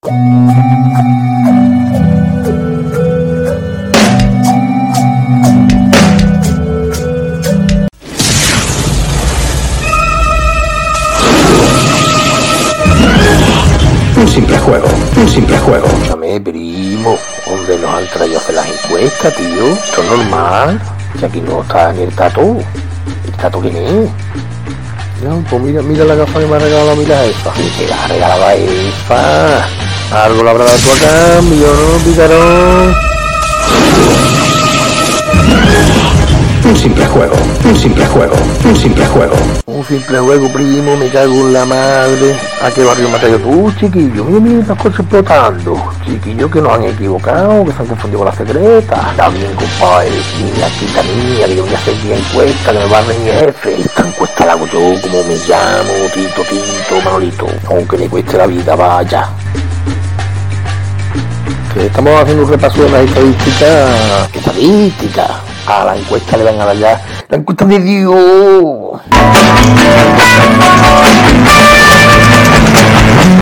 Un simple juego, un simple juego. Escúchame, primo, ¿dónde nos han traído hacer las encuestas, tío? Esto es normal. Si aquí no está ni el tato. ¿El tato quién es? No, pues mira, mira la gafa que me ha regalado, mira esa. ¿Y qué la ha regalado a esa? Algo la habrá dado tú a cambio, ¿no, picarón? Un simple juego, un simple juego, un simple juego. Un simple juego, primo, me cago en la madre. ¿A qué barrio me has traído tú, chiquillo? Mira, mira las cosas explotando. Chiquillo, que nos han equivocado, que se han confundido con la secreta. Está bien, compadre. Mira, quita mía, que yo voy a hacer mi encuesta, que me va a jefe. Esta encuesta la hago yo, como me llamo, Tito, Tito, Manolito. Aunque me cueste la vida, vaya. Estamos haciendo un repaso de las estadísticas. Estadísticas. A la encuesta le van a dar ya la encuesta de Dios.